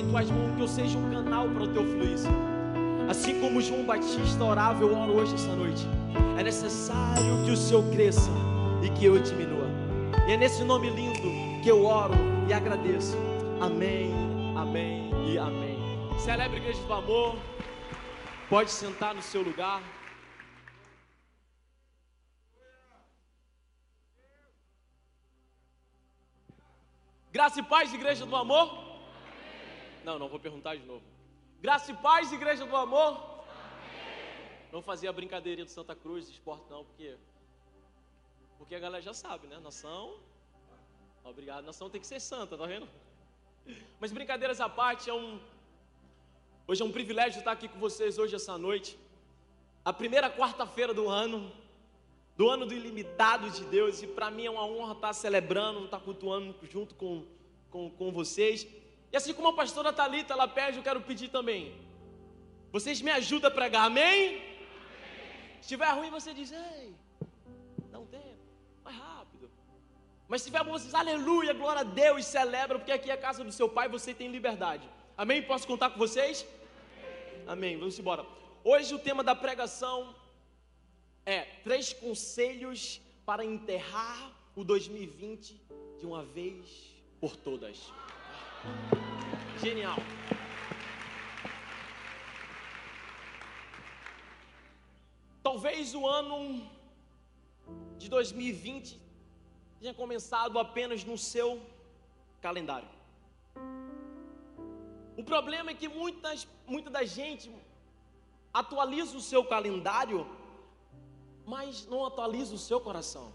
em tuas mãos, que eu seja um canal para o teu fluir. Assim como João Batista orava, eu oro hoje essa noite. É necessário que o Senhor cresça e que eu diminua. E é nesse nome lindo que eu oro e agradeço. Amém, amém e amém. Celebre a igreja do amor. Pode sentar no seu lugar. Graça e paz, igreja do amor? Não, não vou perguntar de novo. Graça e paz, igreja do amor? Amém. Não fazia a brincadeirinha do Santa Cruz, de esporte não, porque porque a galera já sabe, né? Nação, obrigado, nação tem que ser santa, tá vendo? Mas brincadeiras à parte, é um hoje é um privilégio estar aqui com vocês hoje essa noite. A primeira quarta-feira do ano, do ano do ilimitado de Deus, e para mim é uma honra estar celebrando, estar cultuando junto com, com, com vocês. E assim como a pastora Talita ela pede, eu quero pedir também. Vocês me ajudam a pregar, amém? Se estiver ruim, você diz, ei, dá um tempo, mais rápido. Mas se tiver bom, vocês, aleluia, glória a Deus, celebra, porque aqui é a casa do seu pai, você tem liberdade. Amém? Posso contar com vocês? Amém. amém. Vamos embora. Hoje o tema da pregação é três conselhos para enterrar o 2020 de uma vez por todas. Genial. Talvez o ano de 2020 tenha começado apenas no seu calendário. O problema é que muitas, muita da gente atualiza o seu calendário mas não atualiza o seu coração.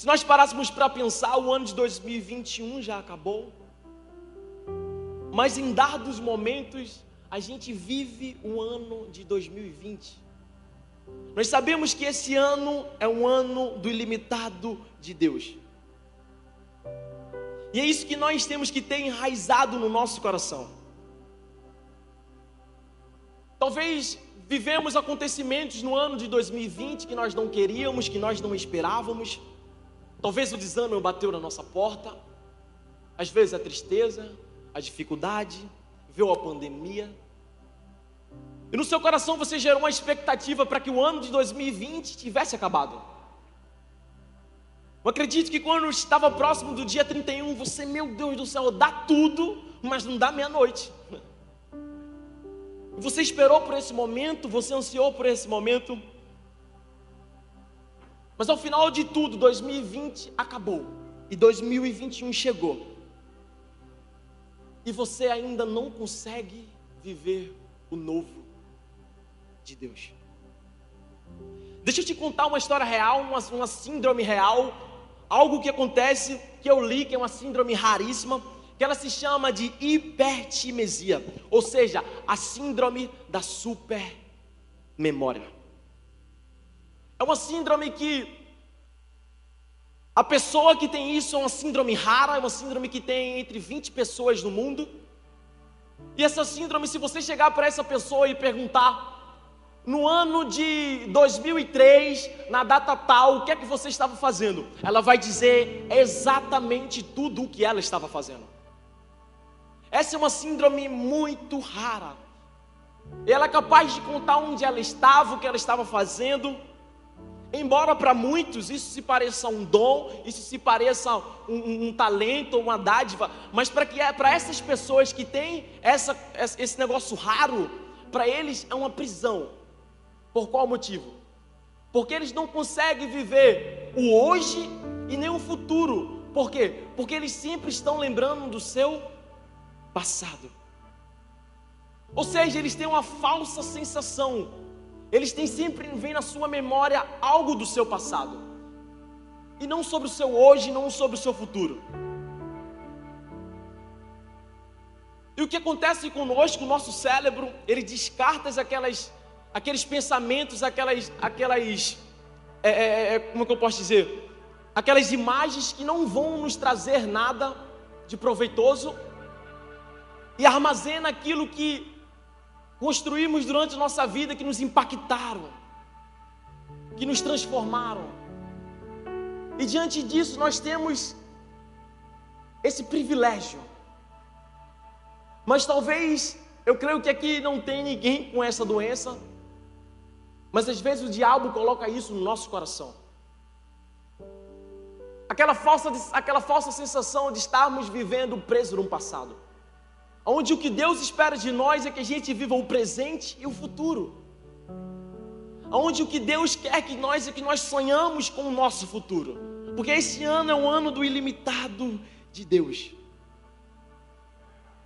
Se nós parássemos para pensar, o ano de 2021 já acabou, mas em dados momentos, a gente vive o ano de 2020. Nós sabemos que esse ano é um ano do ilimitado de Deus. E é isso que nós temos que ter enraizado no nosso coração. Talvez Vivemos acontecimentos no ano de 2020 que nós não queríamos, que nós não esperávamos. Talvez o desânimo bateu na nossa porta. Às vezes a tristeza, a dificuldade, veio a pandemia. E no seu coração você gerou uma expectativa para que o ano de 2020 tivesse acabado. Eu acredito que quando estava próximo do dia 31, você, meu Deus do céu, dá tudo, mas não dá meia-noite. Você esperou por esse momento, você ansiou por esse momento. Mas ao final de tudo, 2020 acabou e 2021 chegou. E você ainda não consegue viver o novo de Deus. Deixa eu te contar uma história real, uma, uma síndrome real, algo que acontece que eu li, que é uma síndrome raríssima que ela se chama de hipertimesia, ou seja, a síndrome da supermemória. É uma síndrome que a pessoa que tem isso é uma síndrome rara, é uma síndrome que tem entre 20 pessoas no mundo. E essa síndrome, se você chegar para essa pessoa e perguntar, no ano de 2003, na data tal, o que é que você estava fazendo? Ela vai dizer exatamente tudo o que ela estava fazendo. Essa é uma síndrome muito rara. Ela é capaz de contar onde ela estava, o que ela estava fazendo. Embora para muitos isso se pareça um dom, isso se pareça um, um talento uma dádiva, mas para é essas pessoas que têm essa, esse negócio raro, para eles é uma prisão. Por qual motivo? Porque eles não conseguem viver o hoje e nem o futuro. Por quê? Porque eles sempre estão lembrando do seu passado. Ou seja, eles têm uma falsa sensação. Eles têm sempre vem na sua memória algo do seu passado. E não sobre o seu hoje, não sobre o seu futuro. E o que acontece conosco, o nosso cérebro, ele descarta aquelas, aqueles pensamentos, aquelas, aquelas é, é, é, como é que eu posso dizer? Aquelas imagens que não vão nos trazer nada de proveitoso e armazena aquilo que construímos durante nossa vida que nos impactaram, que nos transformaram. E diante disso nós temos esse privilégio Mas talvez, eu creio que aqui não tem ninguém com essa doença, mas às vezes o diabo coloca isso no nosso coração. Aquela falsa, aquela falsa sensação de estarmos vivendo preso no passado. Onde o que Deus espera de nós é que a gente viva o presente e o futuro. Onde o que Deus quer que nós é que nós sonhamos com o nosso futuro. Porque esse ano é um ano do ilimitado de Deus.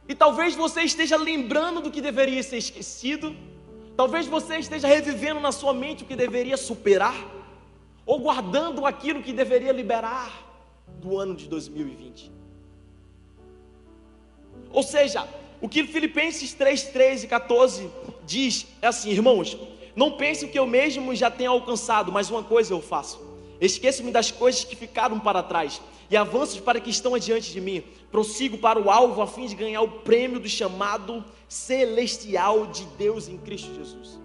E talvez você esteja lembrando do que deveria ser esquecido. Talvez você esteja revivendo na sua mente o que deveria superar. Ou guardando aquilo que deveria liberar do ano de 2020. Ou seja, o que Filipenses 3, 13 e 14 diz é assim, irmãos, não pensem que eu mesmo já tenho alcançado, mas uma coisa eu faço. Esqueço-me das coisas que ficaram para trás e avanço para que estão adiante de mim. Prossigo para o alvo a fim de ganhar o prêmio do chamado celestial de Deus em Cristo Jesus.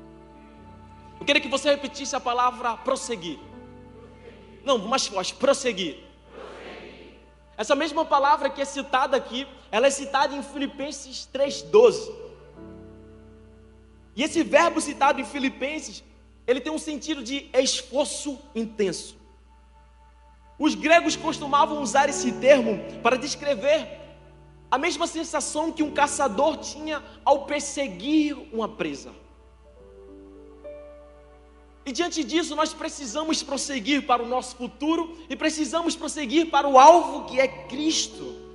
Eu queria que você repetisse a palavra prosseguir. Não, mais forte, prosseguir. Essa mesma palavra que é citada aqui, ela é citada em Filipenses 3:12. E esse verbo citado em Filipenses, ele tem um sentido de esforço intenso. Os gregos costumavam usar esse termo para descrever a mesma sensação que um caçador tinha ao perseguir uma presa. E diante disso, nós precisamos prosseguir para o nosso futuro e precisamos prosseguir para o alvo que é Cristo.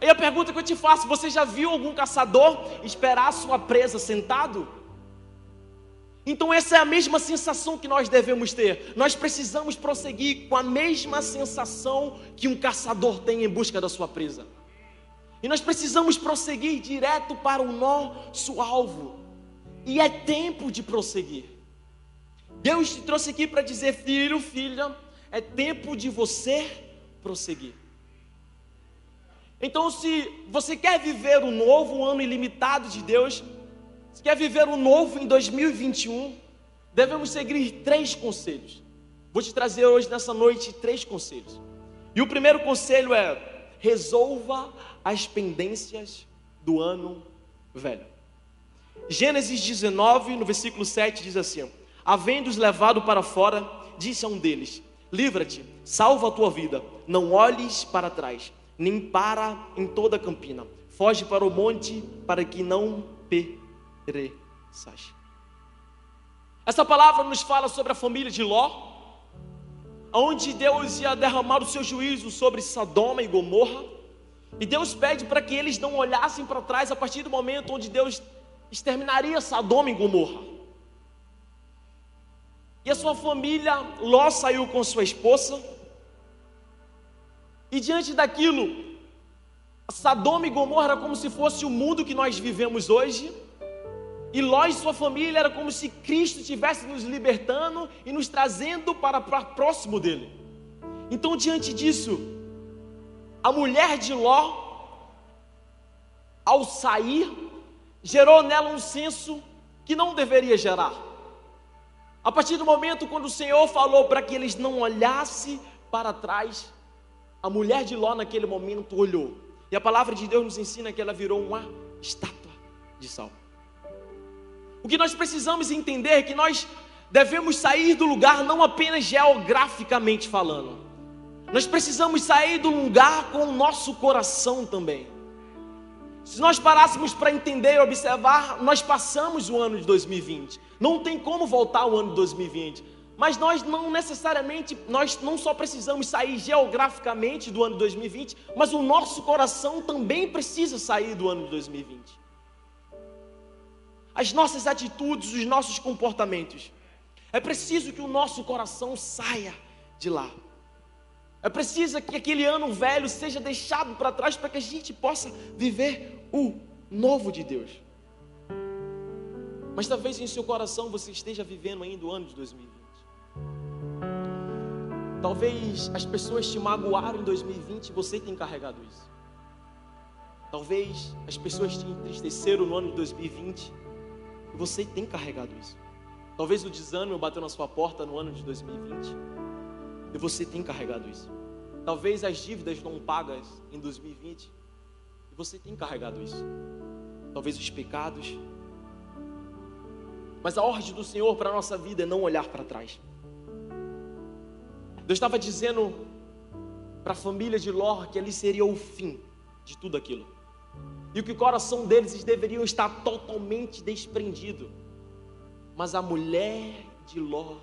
Aí a pergunta que eu te faço: você já viu algum caçador esperar a sua presa sentado? Então, essa é a mesma sensação que nós devemos ter. Nós precisamos prosseguir com a mesma sensação que um caçador tem em busca da sua presa. E nós precisamos prosseguir direto para o nosso alvo. E é tempo de prosseguir. Deus te trouxe aqui para dizer, filho, filha, é tempo de você prosseguir. Então, se você quer viver o novo, ano ilimitado de Deus, se quer viver o novo em 2021, devemos seguir três conselhos. Vou te trazer hoje, nessa noite, três conselhos. E o primeiro conselho é: resolva as pendências do ano velho. Gênesis 19, no versículo 7, diz assim: havendo-os levado para fora, disse a um deles: Livra-te, salva a tua vida, não olhes para trás, nem para em toda a campina, foge para o monte, para que não pereças. Essa palavra nos fala sobre a família de Ló, onde Deus ia derramar o seu juízo sobre Sodoma e Gomorra, e Deus pede para que eles não olhassem para trás a partir do momento onde Deus exterminaria Sodoma e Gomorra. E a sua família, Ló saiu com sua esposa. E diante daquilo, Sodoma e Gomorra era como se fosse o mundo que nós vivemos hoje. E Ló e sua família era como se Cristo estivesse nos libertando e nos trazendo para, para próximo dele. Então, diante disso, a mulher de Ló, ao sair, gerou nela um senso que não deveria gerar. A partir do momento quando o Senhor falou para que eles não olhassem para trás, a mulher de Ló naquele momento olhou. E a palavra de Deus nos ensina que ela virou uma estátua de sal. O que nós precisamos entender é que nós devemos sair do lugar não apenas geograficamente falando. Nós precisamos sair do lugar com o nosso coração também. Se nós parássemos para entender e observar, nós passamos o ano de 2020. Não tem como voltar o ano de 2020. Mas nós não necessariamente, nós não só precisamos sair geograficamente do ano de 2020, mas o nosso coração também precisa sair do ano de 2020. As nossas atitudes, os nossos comportamentos. É preciso que o nosso coração saia de lá. É preciso que aquele ano velho seja deixado para trás para que a gente possa viver o novo de Deus. Mas talvez em seu coração você esteja vivendo ainda o ano de 2020. Talvez as pessoas te magoaram em 2020 e você tem carregado isso. Talvez as pessoas te entristeceram no ano de 2020 e você tem carregado isso. Talvez o desânimo bateu na sua porta no ano de 2020 e você tem carregado isso. Talvez as dívidas não pagas em 2020 Você tem carregado isso. Talvez os pecados. Mas a ordem do Senhor para a nossa vida é não olhar para trás. Deus estava dizendo para a família de Ló que ali seria o fim de tudo aquilo. E que o coração deles deveriam estar totalmente desprendido. Mas a mulher de Ló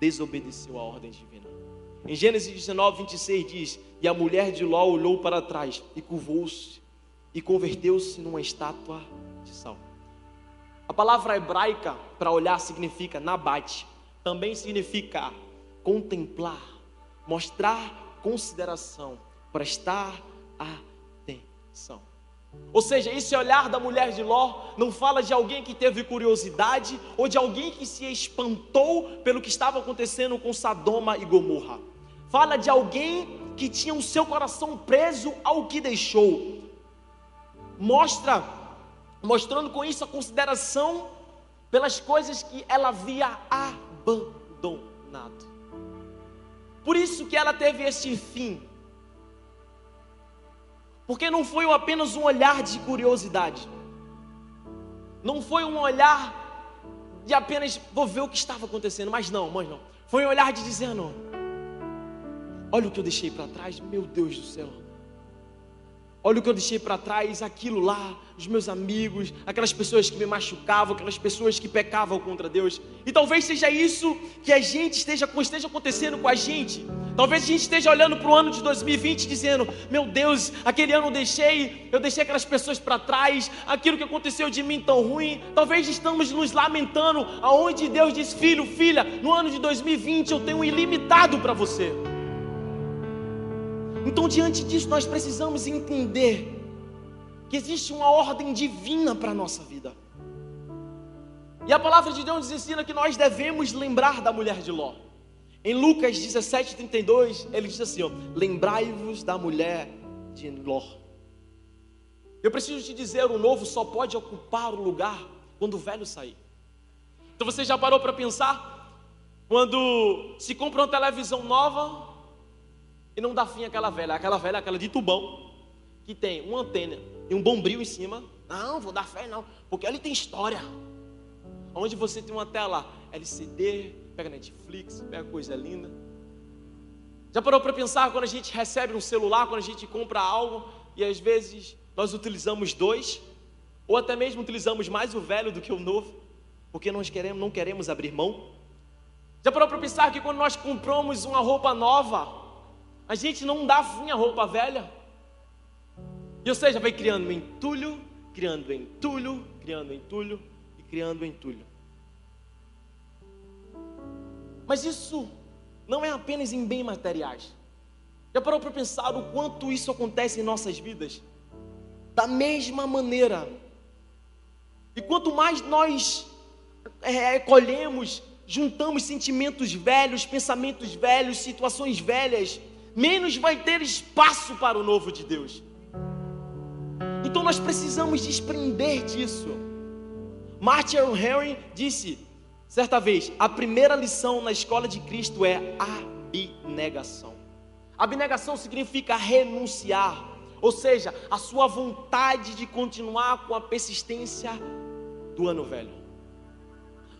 desobedeceu a ordem divina. Em Gênesis 19, 26 diz: E a mulher de Ló olhou para trás e curvou-se e converteu-se numa estátua de sal. A palavra hebraica para olhar significa nabate, também significa contemplar, mostrar consideração, prestar atenção. Ou seja, esse olhar da mulher de Ló não fala de alguém que teve curiosidade ou de alguém que se espantou pelo que estava acontecendo com Sadoma e Gomorra. Fala de alguém que tinha o seu coração preso ao que deixou. Mostra, mostrando com isso a consideração pelas coisas que ela havia abandonado. Por isso que ela teve esse fim porque não foi apenas um olhar de curiosidade. Não foi um olhar de apenas vou ver o que estava acontecendo, mas não, mas não. Foi um olhar de dizendo: Olha o que eu deixei para trás, meu Deus do céu. Olha o que eu deixei para trás, aquilo lá, os meus amigos, aquelas pessoas que me machucavam, aquelas pessoas que pecavam contra Deus. E talvez seja isso que a gente esteja, esteja acontecendo com a gente. Talvez a gente esteja olhando para o ano de 2020 dizendo: Meu Deus, aquele ano eu deixei, eu deixei aquelas pessoas para trás, aquilo que aconteceu de mim tão ruim. Talvez estamos nos lamentando, aonde Deus diz: Filho, filha, no ano de 2020 eu tenho um ilimitado para você. Então, diante disso, nós precisamos entender que existe uma ordem divina para a nossa vida. E a palavra de Deus nos ensina que nós devemos lembrar da mulher de Ló. Em Lucas 17, 32, ele diz assim: Lembrai-vos da mulher de Ló. Eu preciso te dizer: o novo só pode ocupar o lugar quando o velho sair. Então você já parou para pensar? Quando se compra uma televisão nova, e não dá fim àquela velha. Aquela velha, aquela de tubão, que tem uma antena e um bombril em cima. Não, vou dar fé não, porque ali tem história. Onde você tem uma tela LCD, pega Netflix, pega coisa linda. Já parou para pensar quando a gente recebe um celular, quando a gente compra algo e às vezes nós utilizamos dois, ou até mesmo utilizamos mais o velho do que o novo, porque nós queremos, não queremos abrir mão? Já parou para pensar que quando nós compramos uma roupa nova, a gente não dá fim à roupa velha. E ou seja, vai criando entulho, criando entulho, criando entulho e criando entulho. Mas isso não é apenas em bens materiais. Já parou para pensar o quanto isso acontece em nossas vidas? Da mesma maneira. E quanto mais nós é, colhemos, juntamos sentimentos velhos, pensamentos velhos, situações velhas, menos vai ter espaço para o novo de Deus. Então nós precisamos desprender disso. Martin Henry disse certa vez: a primeira lição na escola de Cristo é abnegação. Abnegação significa renunciar, ou seja, a sua vontade de continuar com a persistência do ano velho.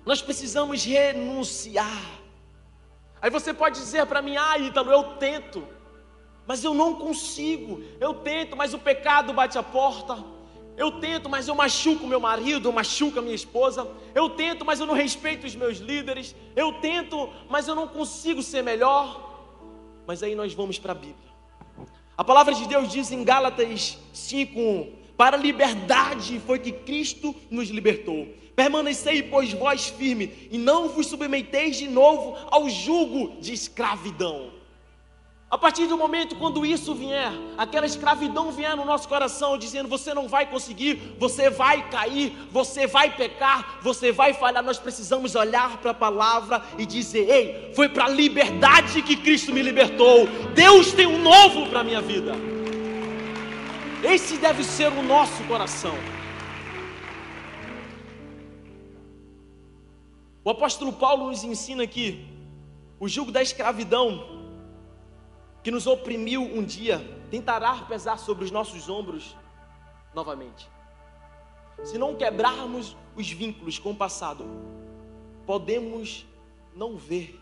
Nós precisamos renunciar Aí você pode dizer para mim, ah, Ítalo, eu tento, mas eu não consigo. Eu tento, mas o pecado bate a porta. Eu tento, mas eu machuco meu marido, eu machuco a minha esposa. Eu tento, mas eu não respeito os meus líderes. Eu tento, mas eu não consigo ser melhor. Mas aí nós vamos para a Bíblia. A palavra de Deus diz em Gálatas 5:1: Para a liberdade foi que Cristo nos libertou. Permanecei, pois, vós firme, e não vos submeteis de novo ao jugo de escravidão. A partir do momento quando isso vier, aquela escravidão vier no nosso coração, dizendo: você não vai conseguir, você vai cair, você vai pecar, você vai falhar, nós precisamos olhar para a palavra e dizer: ei, foi para a liberdade que Cristo me libertou. Deus tem um novo para a minha vida. Esse deve ser o nosso coração. O apóstolo Paulo nos ensina que o jugo da escravidão que nos oprimiu um dia tentará pesar sobre os nossos ombros novamente. Se não quebrarmos os vínculos com o passado, podemos não ver,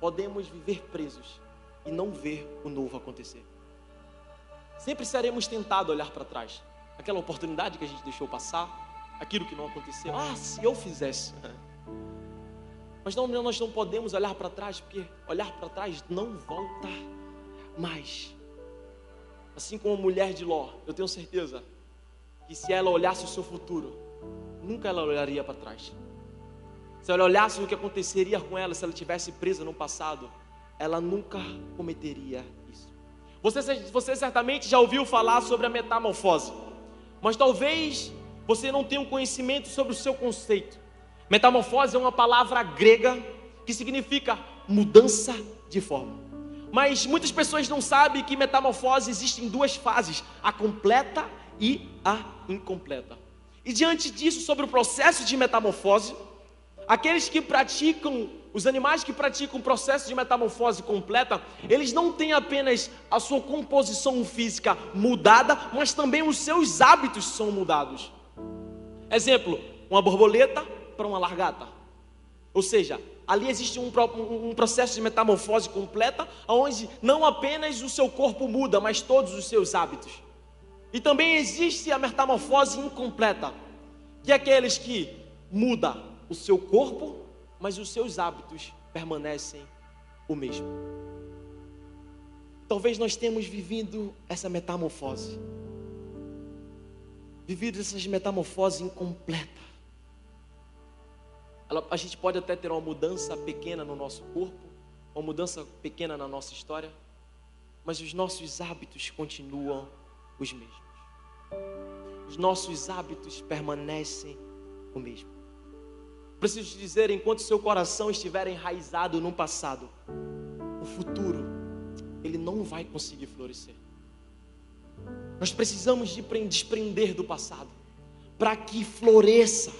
podemos viver presos e não ver o novo acontecer. Sempre seremos tentados a olhar para trás. Aquela oportunidade que a gente deixou passar, aquilo que não aconteceu. Ah, se eu fizesse. Mas não, nós não podemos olhar para trás, porque olhar para trás não volta mais. Assim como a mulher de Ló, eu tenho certeza que se ela olhasse o seu futuro, nunca ela olharia para trás. Se ela olhasse o que aconteceria com ela se ela tivesse presa no passado, ela nunca cometeria. Você, você certamente já ouviu falar sobre a metamorfose, mas talvez você não tenha um conhecimento sobre o seu conceito. Metamorfose é uma palavra grega que significa mudança de forma. Mas muitas pessoas não sabem que metamorfose existe em duas fases: a completa e a incompleta. E diante disso, sobre o processo de metamorfose, aqueles que praticam, os animais que praticam o processo de metamorfose completa, eles não têm apenas a sua composição física mudada, mas também os seus hábitos são mudados. Exemplo: uma borboleta para uma largata. Ou seja, ali existe um, um, processo de metamorfose completa, onde não apenas o seu corpo muda, mas todos os seus hábitos. E também existe a metamorfose incompleta, que é aqueles que muda o seu corpo, mas os seus hábitos permanecem o mesmo. Talvez nós tenhamos vivido essa metamorfose, vivido essa metamorfose incompleta a gente pode até ter uma mudança pequena no nosso corpo, uma mudança pequena na nossa história, mas os nossos hábitos continuam os mesmos. Os nossos hábitos permanecem o mesmo. Preciso te dizer, enquanto seu coração estiver enraizado no passado, o futuro ele não vai conseguir florescer. Nós precisamos de desprender do passado para que floresça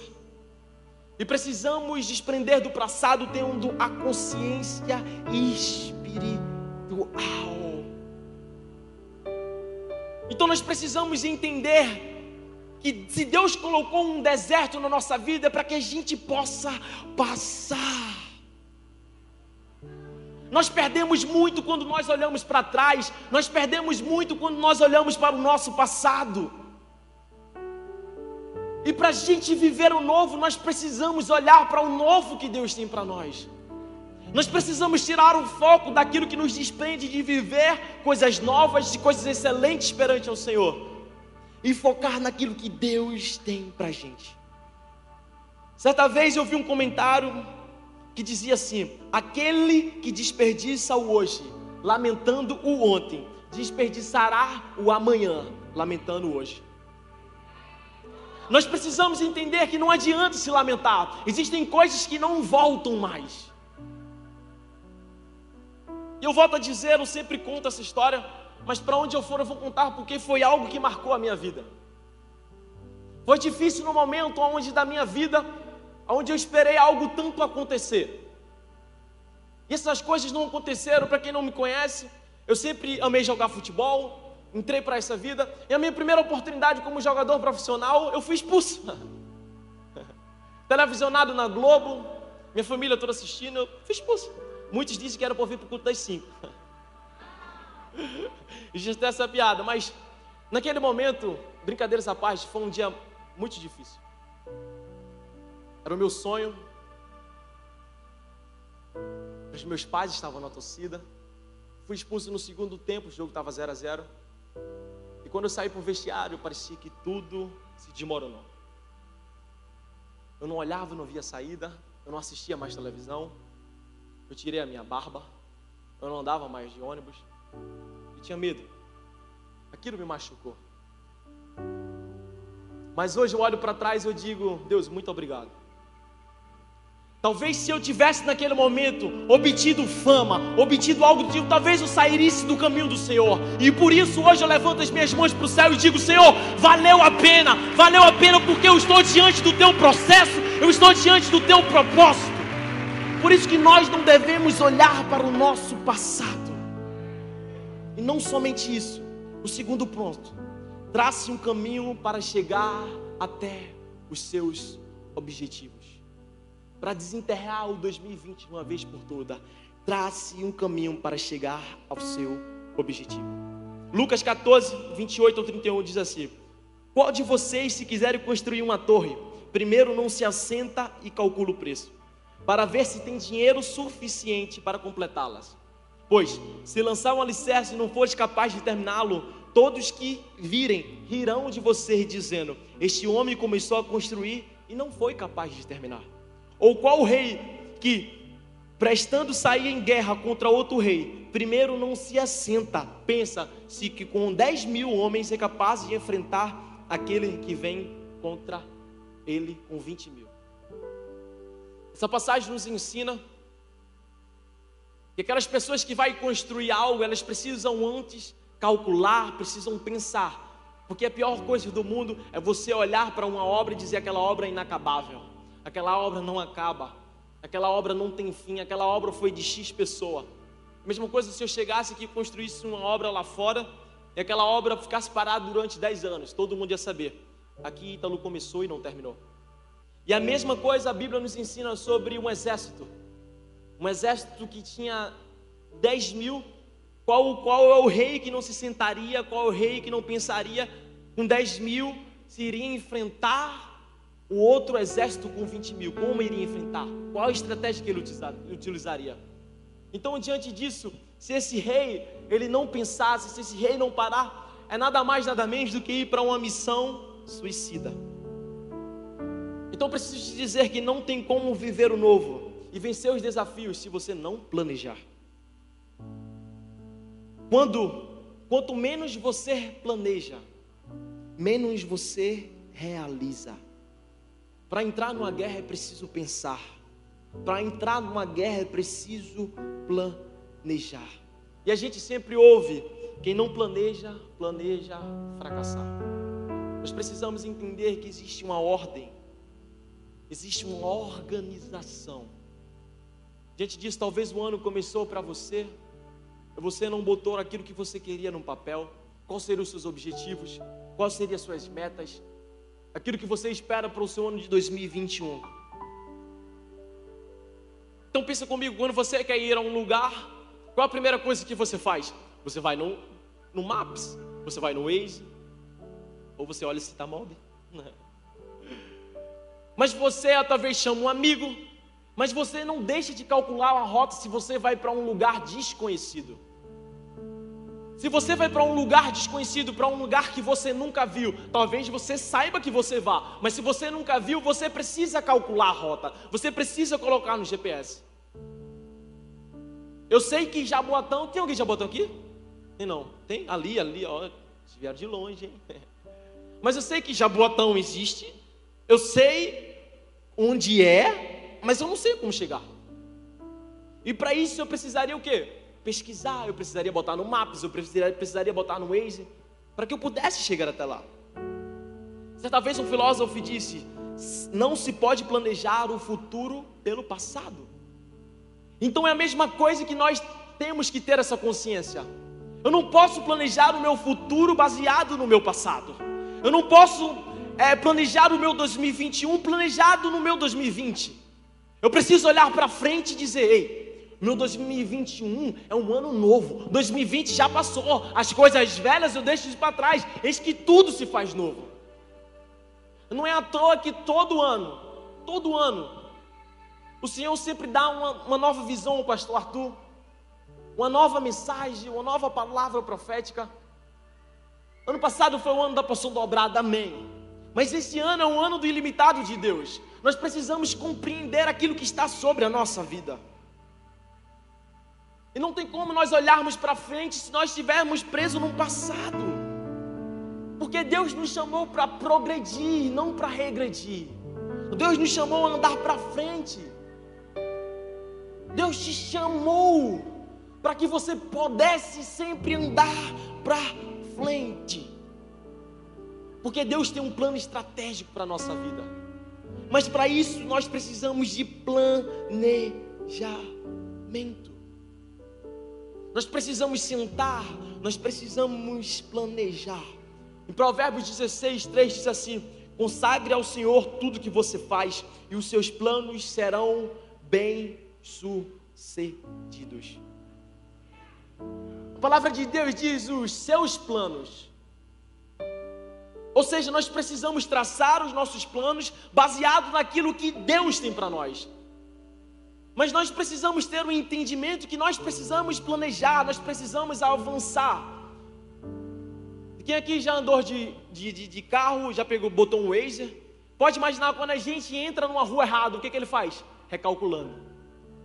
e precisamos desprender do passado tendo a consciência espiritual. Então nós precisamos entender que se Deus colocou um deserto na nossa vida é para que a gente possa passar. Nós perdemos muito quando nós olhamos para trás, nós perdemos muito quando nós olhamos para o nosso passado. E para a gente viver o novo, nós precisamos olhar para o novo que Deus tem para nós. Nós precisamos tirar o foco daquilo que nos desprende de viver coisas novas, de coisas excelentes perante ao Senhor. E focar naquilo que Deus tem para a gente. Certa vez eu vi um comentário que dizia assim: Aquele que desperdiça o hoje, lamentando o ontem, desperdiçará o amanhã, lamentando o hoje. Nós precisamos entender que não adianta se lamentar. Existem coisas que não voltam mais. E eu volto a dizer, eu sempre conto essa história, mas para onde eu for eu vou contar porque foi algo que marcou a minha vida. Foi difícil no momento onde da minha vida, onde eu esperei algo tanto acontecer. E essas coisas não aconteceram, para quem não me conhece, eu sempre amei jogar futebol, entrei para essa vida, e a minha primeira oportunidade como jogador profissional, eu fui expulso. Televisionado na Globo, minha família toda assistindo, eu fui expulso. Muitos dizem que era para vir para o culto das cinco. Existe essa piada, mas naquele momento, brincadeiras à parte, foi um dia muito difícil. Era o meu sonho. Os meus pais estavam na torcida. Fui expulso no segundo tempo, o jogo estava 0 a 0 e quando eu saí para o vestiário, parecia que tudo se desmoronou. Eu não olhava, não via saída, eu não assistia mais televisão, eu tirei a minha barba, eu não andava mais de ônibus, eu tinha medo. Aquilo me machucou. Mas hoje eu olho para trás e eu digo, Deus, muito obrigado. Talvez se eu tivesse naquele momento obtido fama, obtido algo do tipo, talvez eu sairia do caminho do Senhor. E por isso hoje eu levanto as minhas mãos para o céu e digo: Senhor, valeu a pena, valeu a pena porque eu estou diante do teu processo, eu estou diante do teu propósito. Por isso que nós não devemos olhar para o nosso passado. E não somente isso, O segundo ponto, trace um caminho para chegar até os seus objetivos. Para desenterrar o 2020 uma vez por toda, trace um caminho para chegar ao seu objetivo. Lucas 14, 28 ao 31 diz assim: Qual de vocês, se quiserem construir uma torre, primeiro não se assenta e calcula o preço, para ver se tem dinheiro suficiente para completá-las? Pois, se lançar um alicerce e não fores capaz de terminá-lo, todos que virem rirão de você, dizendo: Este homem começou a construir e não foi capaz de terminar. Ou qual rei que, prestando sair em guerra contra outro rei, primeiro não se assenta, pensa se que com 10 mil homens é capaz de enfrentar aquele que vem contra ele com 20 mil. Essa passagem nos ensina que aquelas pessoas que vão construir algo, elas precisam antes calcular, precisam pensar. Porque a pior coisa do mundo é você olhar para uma obra e dizer aquela obra é inacabável, aquela obra não acaba, aquela obra não tem fim, aquela obra foi de X pessoa. Mesma coisa se eu chegasse aqui e construísse uma obra lá fora e aquela obra ficasse parada durante 10 anos, todo mundo ia saber. Aqui Ítalo começou e não terminou. E a mesma coisa a Bíblia nos ensina sobre um exército. Um exército que tinha 10 mil. Qual, qual é o rei que não se sentaria? Qual é o rei que não pensaria com 10 mil se iria enfrentar o outro exército com 20 mil? Como iria enfrentar? Qual a estratégia que ele utilizaria? Então, diante disso, se esse rei ele não pensasse, se esse rei não parar, é nada mais nada menos do que ir para uma missão suicida. Então preciso te dizer que não tem como viver o novo e vencer os desafios se você não planejar. Quando quanto menos você planeja, menos você realiza. Para entrar numa guerra é preciso pensar. Para entrar numa guerra é preciso planejar. E a gente sempre ouve: quem não planeja, planeja fracassar. Nós precisamos entender que existe uma ordem, existe uma organização Diante disso, talvez o ano começou para você, você não botou aquilo que você queria no papel. Quais seriam os seus objetivos? Quais seriam as suas metas? Aquilo que você espera para o seu ano de 2021. Então pensa comigo, quando você quer ir a um lugar, qual a primeira coisa que você faz? Você vai no, no Maps, você vai no Waze, ou você olha se está mal. Mas você talvez chama um amigo, mas você não deixa de calcular a rota se você vai para um lugar desconhecido. Se você vai para um lugar desconhecido, para um lugar que você nunca viu, talvez você saiba que você vá, mas se você nunca viu, você precisa calcular a rota, você precisa colocar no GPS. Eu sei que Jaboatão, tem alguém de Jaboatão aqui? Tem não? Tem? Ali, ali, ó, vieram de longe, hein? Mas eu sei que Jaboatão existe, eu sei onde é, mas eu não sei como chegar. E para isso eu precisaria o quê? Pesquisar, eu precisaria botar no Maps, eu precisaria, precisaria botar no Waze, para que eu pudesse chegar até lá. Certa vez um filósofo disse: não se pode planejar o futuro pelo passado. Então é a mesma coisa que nós temos que ter essa consciência. Eu não posso planejar o meu futuro baseado no meu passado. Eu não posso é, planejar o meu 2021 planejado no meu 2020. Eu preciso olhar para frente e dizer: ei, meu 2021 é um ano novo. 2020 já passou. As coisas velhas eu deixo para trás. Eis que tudo se faz novo. Não é à toa que todo ano, todo ano, o Senhor sempre dá uma, uma nova visão ao pastor Arthur, uma nova mensagem, uma nova palavra profética. Ano passado foi o ano da porção dobrada, amém. Mas esse ano é um ano do ilimitado de Deus. Nós precisamos compreender aquilo que está sobre a nossa vida. E não tem como nós olharmos para frente se nós estivermos presos no passado. Porque Deus nos chamou para progredir, não para regredir. Deus nos chamou a andar para frente. Deus te chamou para que você pudesse sempre andar para frente. Porque Deus tem um plano estratégico para a nossa vida. Mas para isso nós precisamos de planejamento. Nós precisamos sentar, nós precisamos planejar. Em Provérbios 16, 3 diz assim: Consagre ao Senhor tudo que você faz, e os seus planos serão bem-sucedidos. A palavra de Deus diz: os seus planos. Ou seja, nós precisamos traçar os nossos planos baseado naquilo que Deus tem para nós. Mas nós precisamos ter um entendimento que nós precisamos planejar, nós precisamos avançar. Quem aqui já andou de, de, de, de carro, já pegou, botou um Waze? Pode imaginar quando a gente entra numa rua errada, o que, que ele faz? Recalculando,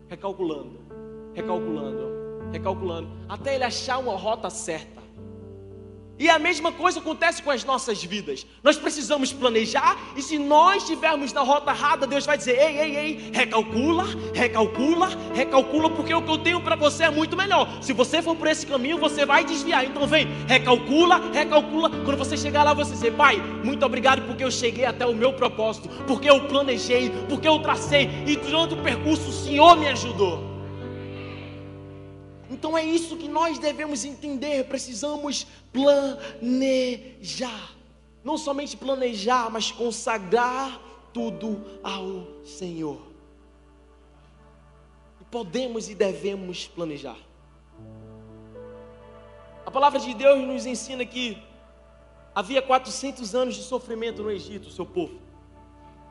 recalculando, recalculando, recalculando, até ele achar uma rota certa. E a mesma coisa acontece com as nossas vidas. Nós precisamos planejar, e se nós estivermos na rota errada, Deus vai dizer: ei, ei, ei, recalcula, recalcula, recalcula, porque o que eu tenho para você é muito melhor. Se você for por esse caminho, você vai desviar. Então vem, recalcula, recalcula. Quando você chegar lá, você dizer: Pai, muito obrigado porque eu cheguei até o meu propósito, porque eu planejei, porque eu tracei, e durante o percurso o Senhor me ajudou. Então é isso que nós devemos entender. Precisamos planejar. Não somente planejar, mas consagrar tudo ao Senhor. E podemos e devemos planejar. A palavra de Deus nos ensina que havia 400 anos de sofrimento no Egito, seu povo.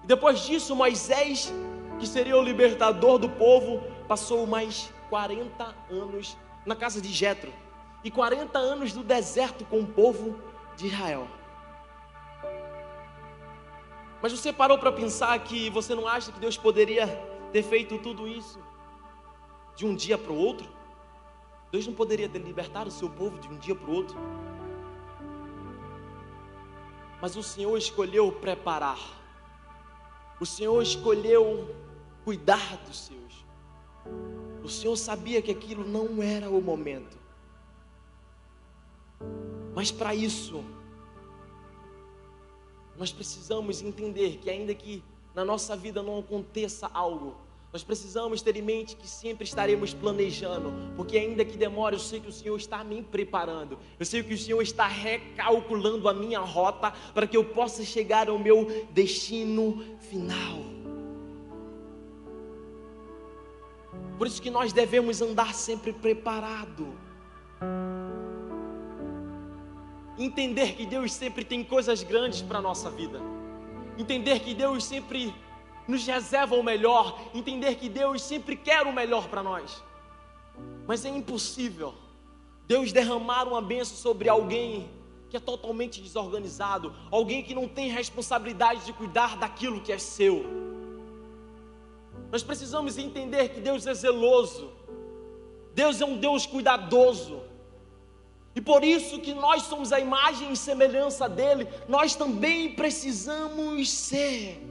E depois disso, Moisés, que seria o libertador do povo, passou mais 40 anos na casa de Jetro e 40 anos do deserto com o povo de Israel. Mas você parou para pensar que você não acha que Deus poderia ter feito tudo isso de um dia para o outro? Deus não poderia ter libertado o seu povo de um dia para o outro? Mas o Senhor escolheu preparar, o Senhor escolheu cuidar dos seus. O Senhor sabia que aquilo não era o momento. Mas para isso, nós precisamos entender que, ainda que na nossa vida não aconteça algo, nós precisamos ter em mente que sempre estaremos planejando, porque ainda que demore, eu sei que o Senhor está me preparando, eu sei que o Senhor está recalculando a minha rota para que eu possa chegar ao meu destino final. Por isso que nós devemos andar sempre preparado. Entender que Deus sempre tem coisas grandes para a nossa vida. Entender que Deus sempre nos reserva o melhor. Entender que Deus sempre quer o melhor para nós. Mas é impossível Deus derramar uma bênção sobre alguém que é totalmente desorganizado, alguém que não tem responsabilidade de cuidar daquilo que é seu. Nós precisamos entender que Deus é zeloso. Deus é um Deus cuidadoso. E por isso que nós somos a imagem e semelhança dele, nós também precisamos ser.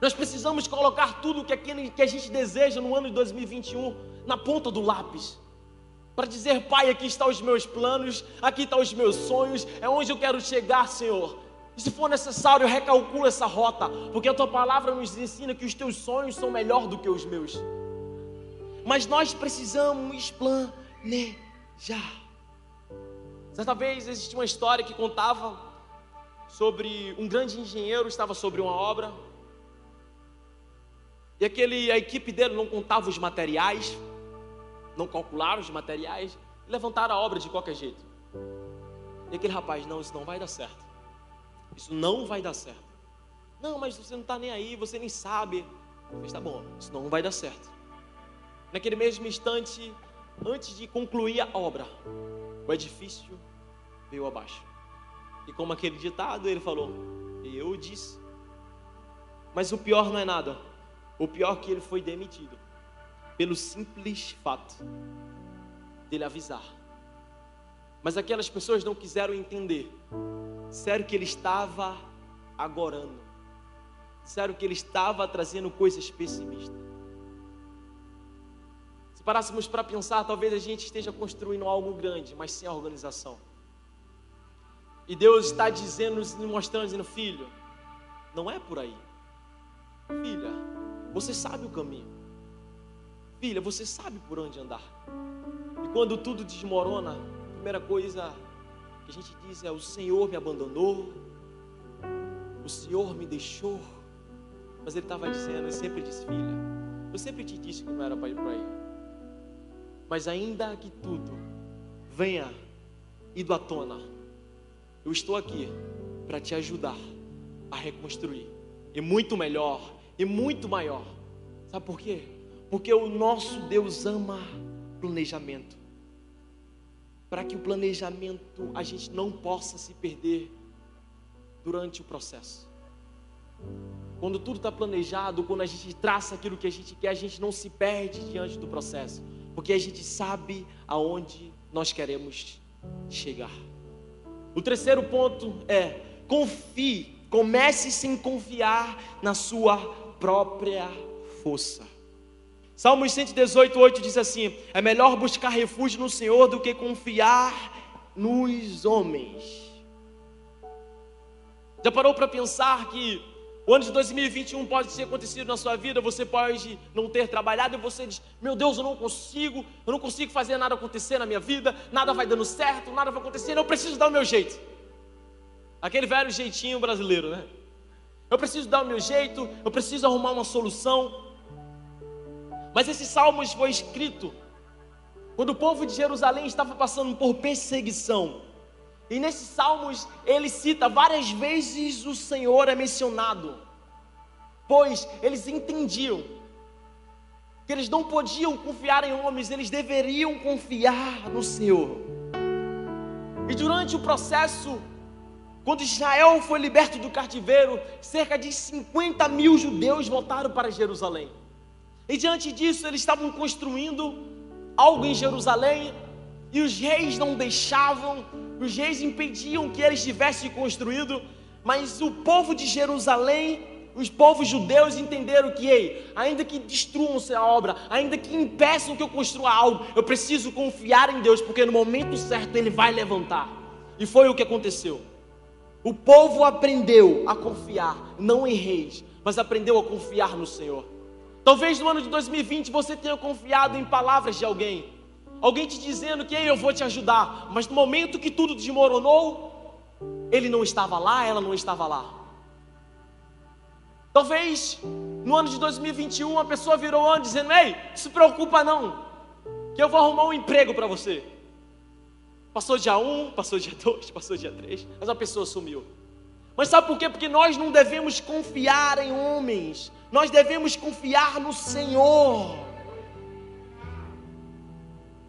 Nós precisamos colocar tudo que, que a gente deseja no ano de 2021 na ponta do lápis. Para dizer, Pai, aqui estão os meus planos, aqui estão os meus sonhos, é onde eu quero chegar, Senhor. E se for necessário, recalcula essa rota, porque a tua palavra nos ensina que os teus sonhos são melhor do que os meus. Mas nós precisamos planejar. Certa vez existia uma história que contava sobre um grande engenheiro estava sobre uma obra e aquele a equipe dele não contava os materiais, não calcularam os materiais, levantaram a obra de qualquer jeito. E aquele rapaz, não, isso não vai dar certo. Isso não vai dar certo. Não, mas você não está nem aí, você nem sabe. Mas tá bom, isso não vai dar certo. Naquele mesmo instante, antes de concluir a obra, o edifício veio abaixo. E como aquele ditado, ele falou: Eu disse. Mas o pior não é nada. O pior é que ele foi demitido. Pelo simples fato dele avisar. Mas aquelas pessoas não quiseram entender Sério que ele estava agorando. Sério que ele estava trazendo coisas pessimistas. Se parássemos para pensar, talvez a gente esteja construindo algo grande, mas sem a organização. E Deus está dizendo, nos mostrando, dizendo, filho, não é por aí. Filha, você sabe o caminho. filha, você sabe por onde andar. E quando tudo desmorona, primeira coisa que a gente diz é: O Senhor me abandonou, o Senhor me deixou. Mas ele estava dizendo, ele sempre disse, filha, eu sempre te disse que não era para ir para aí. Mas ainda que tudo venha ido à tona, eu estou aqui para te ajudar a reconstruir. E muito melhor, e muito maior. Sabe por quê? Porque o nosso Deus ama planejamento. Para que o planejamento a gente não possa se perder durante o processo. Quando tudo está planejado, quando a gente traça aquilo que a gente quer, a gente não se perde diante do processo, porque a gente sabe aonde nós queremos chegar. O terceiro ponto é: confie, comece sem confiar na sua própria força. Salmos 118, 8 diz assim: É melhor buscar refúgio no Senhor do que confiar nos homens. Já parou para pensar que o ano de 2021 pode ter acontecido na sua vida, você pode não ter trabalhado e você diz: Meu Deus, eu não consigo, eu não consigo fazer nada acontecer na minha vida, nada vai dando certo, nada vai acontecer, eu preciso dar o meu jeito. Aquele velho jeitinho brasileiro, né? Eu preciso dar o meu jeito, eu preciso arrumar uma solução. Mas esse salmo foi escrito quando o povo de Jerusalém estava passando por perseguição. E nesses salmos ele cita várias vezes o Senhor é mencionado, pois eles entendiam que eles não podiam confiar em homens, eles deveriam confiar no Senhor. E durante o processo, quando Israel foi liberto do cativeiro, cerca de 50 mil judeus voltaram para Jerusalém. E diante disso, eles estavam construindo algo em Jerusalém, e os reis não deixavam, os reis impediam que eles tivessem construído, mas o povo de Jerusalém, os povos judeus entenderam que, ei, ainda que destruam a obra, ainda que impeçam que eu construa algo, eu preciso confiar em Deus, porque no momento certo Ele vai levantar. E foi o que aconteceu. O povo aprendeu a confiar, não em reis, mas aprendeu a confiar no Senhor. Talvez no ano de 2020 você tenha confiado em palavras de alguém, alguém te dizendo que eu vou te ajudar, mas no momento que tudo desmoronou, ele não estava lá, ela não estava lá. Talvez no ano de 2021 uma pessoa virou um ano dizendo: Ei, se preocupa não, que eu vou arrumar um emprego para você. Passou dia 1, passou dia 2, passou dia 3, mas a pessoa sumiu. Mas sabe por quê? Porque nós não devemos confiar em homens, nós devemos confiar no Senhor.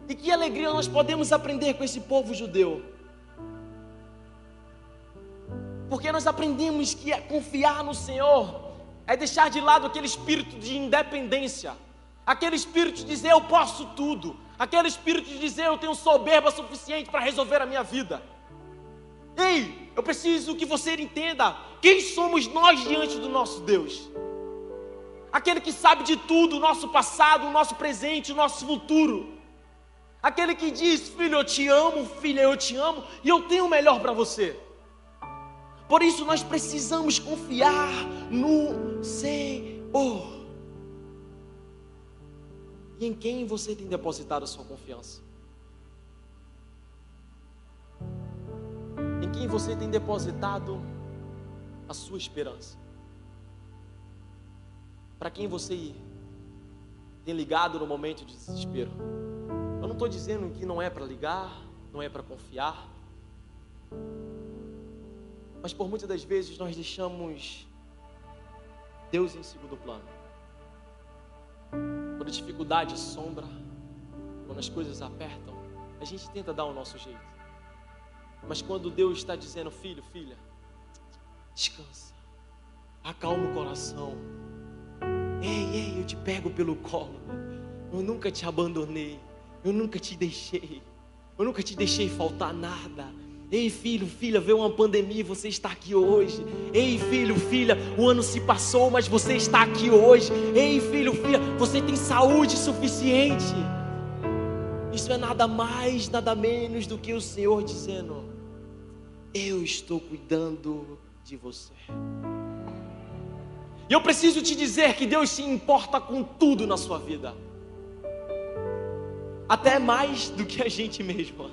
E que alegria nós podemos aprender com esse povo judeu. Porque nós aprendemos que é confiar no Senhor é deixar de lado aquele espírito de independência, aquele espírito de dizer eu posso tudo, aquele espírito de dizer eu tenho soberba suficiente para resolver a minha vida. Ei, eu preciso que você entenda quem somos nós diante do nosso Deus. Aquele que sabe de tudo, o nosso passado, o nosso presente, o nosso futuro. Aquele que diz: Filho, eu te amo, filha, eu te amo e eu tenho o melhor para você. Por isso nós precisamos confiar no Senhor. E em quem você tem depositado a sua confiança? Em quem você tem depositado a sua esperança? Para quem você tem ligado no momento de desespero? Eu não estou dizendo que não é para ligar, não é para confiar. Mas por muitas das vezes nós deixamos Deus em segundo plano. Quando a dificuldade assombra, quando as coisas apertam, a gente tenta dar o nosso jeito. Mas quando Deus está dizendo, filho, filha, descansa, acalma o coração. Ei, ei, eu te pego pelo colo. Eu nunca te abandonei. Eu nunca te deixei. Eu nunca te deixei faltar nada. Ei, filho, filha, veio uma pandemia e você está aqui hoje. Ei, filho, filha, o ano se passou, mas você está aqui hoje. Ei, filho, filha, você tem saúde suficiente. Isso é nada mais, nada menos do que o Senhor dizendo: Eu estou cuidando de você. E eu preciso te dizer que Deus se importa com tudo na sua vida. até mais do que a gente mesmo.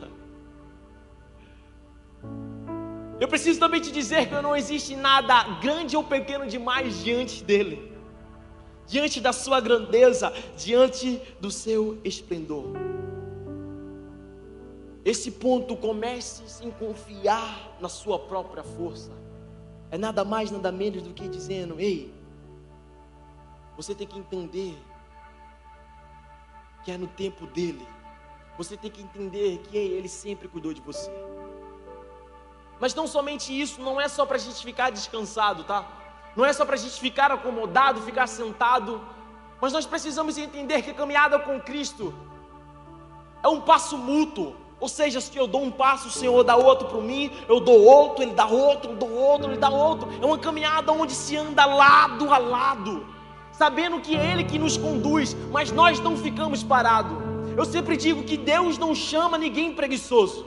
Eu preciso também te dizer que não existe nada grande ou pequeno demais diante dele, diante da sua grandeza, diante do seu esplendor. Esse ponto comece em confiar na sua própria força. É nada mais, nada menos do que dizendo: ei, você tem que entender que é no tempo dele. Você tem que entender que ele sempre cuidou de você. Mas não somente isso, não é só para a gente ficar descansado, tá? Não é só para a gente ficar acomodado, ficar sentado. Mas nós precisamos entender que a caminhada com Cristo é um passo mútuo. Ou seja, se eu dou um passo, o Senhor dá outro para mim, eu dou outro, Ele dá outro, eu dou outro, Ele dá outro. É uma caminhada onde se anda lado a lado, sabendo que é Ele que nos conduz, mas nós não ficamos parados. Eu sempre digo que Deus não chama ninguém preguiçoso.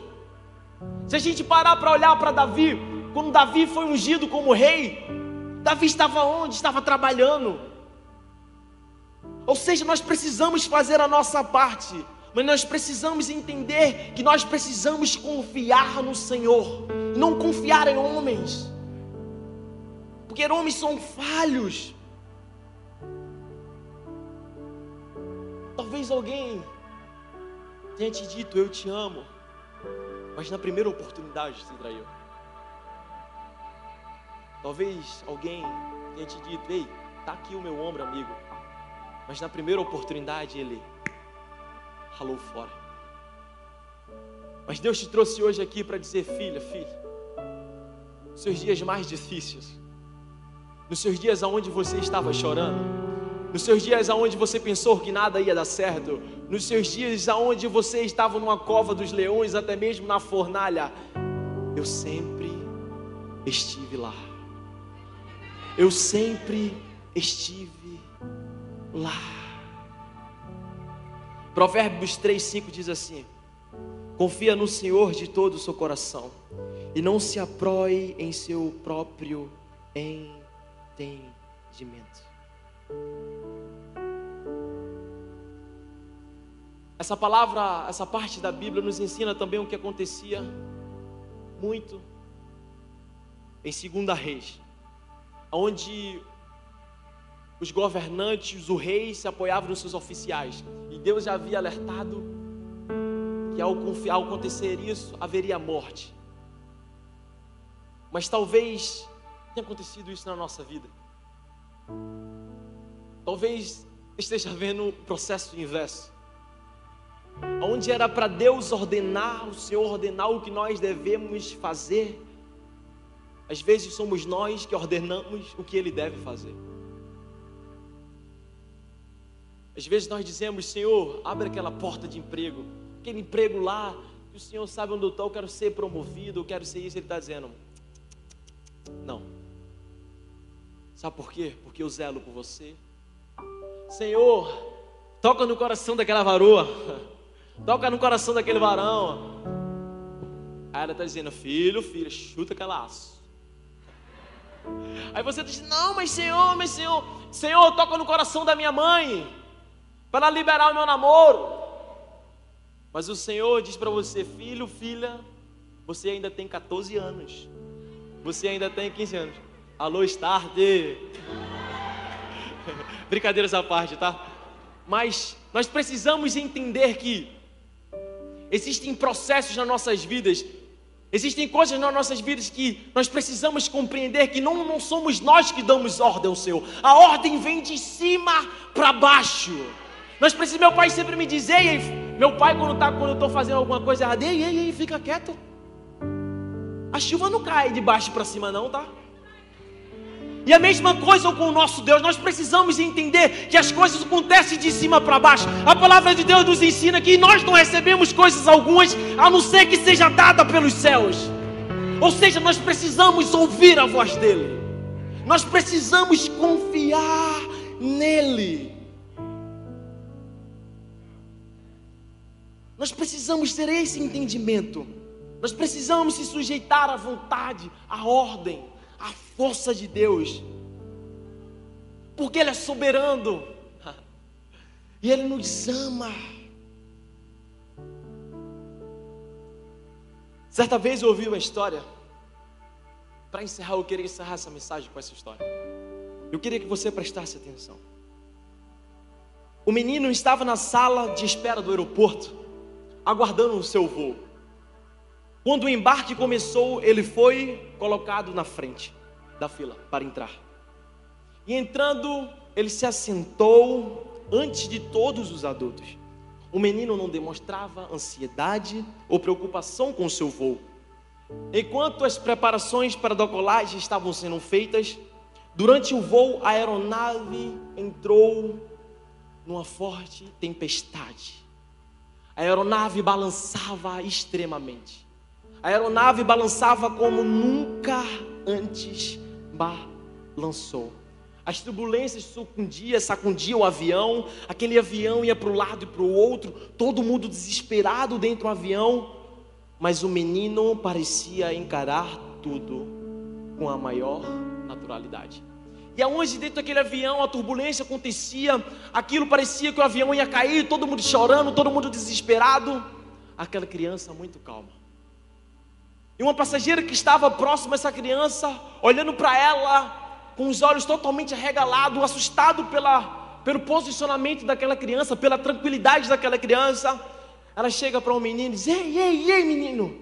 Se a gente parar para olhar para Davi, quando Davi foi ungido como rei, Davi estava onde? Estava trabalhando. Ou seja, nós precisamos fazer a nossa parte, mas nós precisamos entender que nós precisamos confiar no Senhor, não confiar em homens, porque homens são falhos. Talvez alguém tenha te dito: Eu te amo mas na primeira oportunidade se traiu. Talvez alguém tenha te dito: Ei, tá aqui o meu ombro, amigo. Mas na primeira oportunidade ele ralou fora. Mas Deus te trouxe hoje aqui para dizer: Filha, filho, nos seus dias mais difíceis, nos seus dias onde você estava chorando, nos seus dias aonde você pensou que nada ia dar certo, nos seus dias aonde você estava numa cova dos leões, até mesmo na fornalha, eu sempre estive lá. Eu sempre estive lá. Provérbios 3:5 diz assim: Confia no Senhor de todo o seu coração e não se aproie em seu próprio entendimento. Essa palavra, essa parte da Bíblia nos ensina também o que acontecia muito em Segunda Reis, onde os governantes, o rei se apoiavam nos seus oficiais, e Deus já havia alertado que ao, acontecer isso haveria morte. Mas talvez tenha acontecido isso na nossa vida. Talvez esteja vendo o processo inverso onde era para Deus ordenar, o Senhor ordenar o que nós devemos fazer, às vezes somos nós que ordenamos o que Ele deve fazer. Às vezes nós dizemos, Senhor, abre aquela porta de emprego, aquele emprego lá, que o Senhor sabe onde eu estou, eu quero ser promovido, eu quero ser isso. Ele está dizendo, não. Sabe por quê? Porque eu zelo por você. Senhor, toca no coração daquela varoa. Toca no coração daquele varão. Aí ela está dizendo: Filho, filha, chuta aquela aço. Aí você diz: Não, mas Senhor, mas Senhor, Senhor, toca no coração da minha mãe, para liberar o meu namoro. Mas o Senhor diz para você: Filho, filha, você ainda tem 14 anos. Você ainda tem 15 anos. Alô, Start. Brincadeira essa parte, tá? Mas nós precisamos entender que Existem processos nas nossas vidas, existem coisas nas nossas vidas que nós precisamos compreender que não, não somos nós que damos ordem ao Senhor, a ordem vem de cima para baixo. Nós precisamos, meu pai sempre me dizia, meu pai quando, tá, quando eu estou fazendo alguma coisa errada, ei, ei, ei, fica quieto. A chuva não cai de baixo para cima não, tá? E a mesma coisa com o nosso Deus, nós precisamos entender que as coisas acontecem de cima para baixo. A palavra de Deus nos ensina que nós não recebemos coisas algumas, a não ser que seja dada pelos céus. Ou seja, nós precisamos ouvir a voz dele. Nós precisamos confiar nele. Nós precisamos ter esse entendimento. Nós precisamos se sujeitar à vontade, à ordem a força de Deus, porque Ele é soberano e Ele nos ama. Certa vez eu ouvi uma história. Para encerrar, eu queria encerrar essa mensagem com essa história. Eu queria que você prestasse atenção. O menino estava na sala de espera do aeroporto, aguardando o seu voo. Quando o embarque começou, ele foi colocado na frente da fila para entrar. E entrando, ele se assentou antes de todos os adultos. O menino não demonstrava ansiedade ou preocupação com o seu voo. Enquanto as preparações para a decolagem estavam sendo feitas, durante o voo a aeronave entrou numa forte tempestade. A aeronave balançava extremamente. A aeronave balançava como nunca antes balançou. As turbulências sacudiam, sacudiam o avião, aquele avião ia para um lado e para o outro, todo mundo desesperado dentro do avião, mas o menino parecia encarar tudo com a maior naturalidade. E aonde dentro daquele avião a turbulência acontecia, aquilo parecia que o avião ia cair, todo mundo chorando, todo mundo desesperado, aquela criança muito calma. E uma passageira que estava próxima a essa criança, olhando para ela, com os olhos totalmente arregalados, assustado pela, pelo posicionamento daquela criança, pela tranquilidade daquela criança. Ela chega para o um menino e diz: Ei, ei, ei, menino,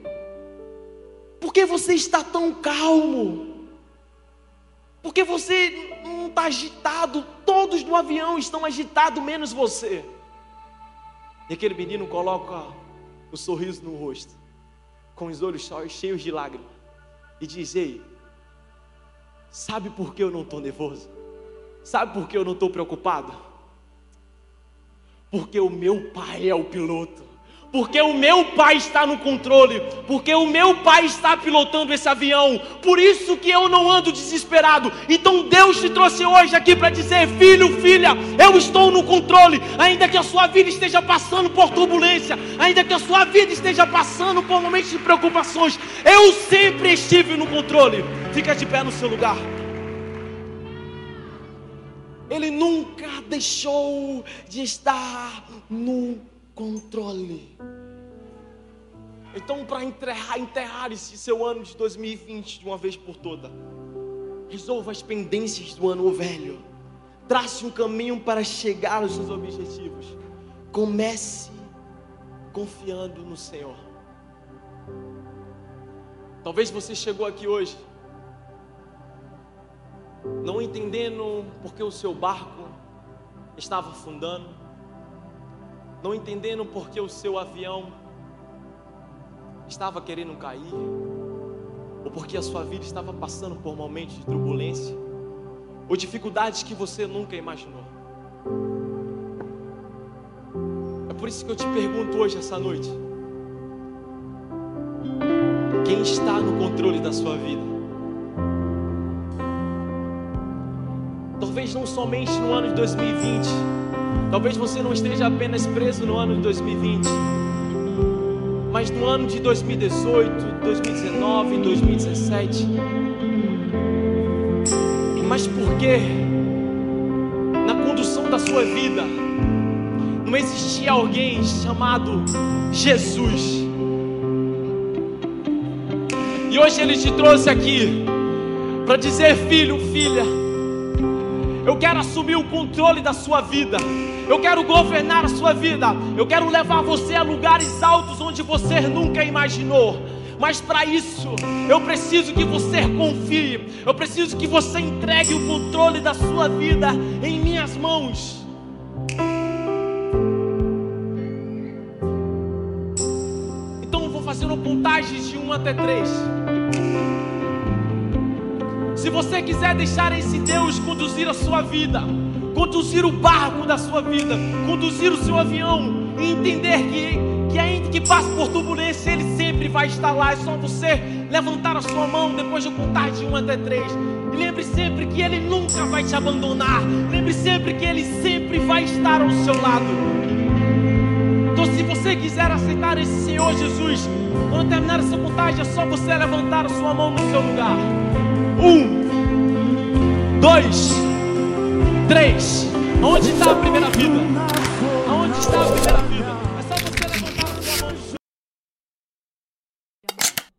por que você está tão calmo? Por que você não está agitado? Todos no avião estão agitados, menos você. E aquele menino coloca o um sorriso no rosto, com os olhos cheios de lágrimas, e diz: Ei, Sabe por que eu não estou nervoso? Sabe por que eu não estou preocupado? Porque o meu pai é o piloto porque o meu pai está no controle, porque o meu pai está pilotando esse avião, por isso que eu não ando desesperado. Então Deus te trouxe hoje aqui para dizer: filho, filha, eu estou no controle, ainda que a sua vida esteja passando por turbulência, ainda que a sua vida esteja passando por momentos de preocupações, eu sempre estive no controle. Fica de pé no seu lugar. Ele nunca deixou de estar no controle. Então, para enterrar, enterrar esse seu ano de 2020 de uma vez por toda, resolva as pendências do ano velho. Trace um caminho para chegar aos seus objetivos. Comece confiando no Senhor. Talvez você chegou aqui hoje não entendendo porque o seu barco estava afundando não entendendo porque o seu avião estava querendo cair, ou porque a sua vida estava passando por momentos de turbulência, ou dificuldades que você nunca imaginou. É por isso que eu te pergunto hoje, essa noite: quem está no controle da sua vida? Talvez não somente no ano de 2020, Talvez você não esteja apenas preso no ano de 2020, mas no ano de 2018, 2019, 2017. Mas por que na condução da sua vida não existia alguém chamado Jesus? E hoje ele te trouxe aqui para dizer, filho, filha, eu quero assumir o controle da sua vida. Eu quero governar a sua vida. Eu quero levar você a lugares altos onde você nunca imaginou. Mas para isso, eu preciso que você confie. Eu preciso que você entregue o controle da sua vida em minhas mãos. Então eu vou fazer uma contagem de 1 até 3. Se você quiser deixar esse Deus conduzir a sua vida, conduzir o barco da sua vida, conduzir o seu avião e entender que, que ainda que passe por turbulência, Ele sempre vai estar lá. É só você levantar a sua mão depois de contar de um até três. E lembre sempre que Ele nunca vai te abandonar. Lembre sempre que Ele sempre vai estar ao seu lado. Então, se você quiser aceitar esse Senhor Jesus, quando terminar essa contagem, é só você levantar a sua mão no seu lugar. Um, dois, Três. Onde está a primeira vida?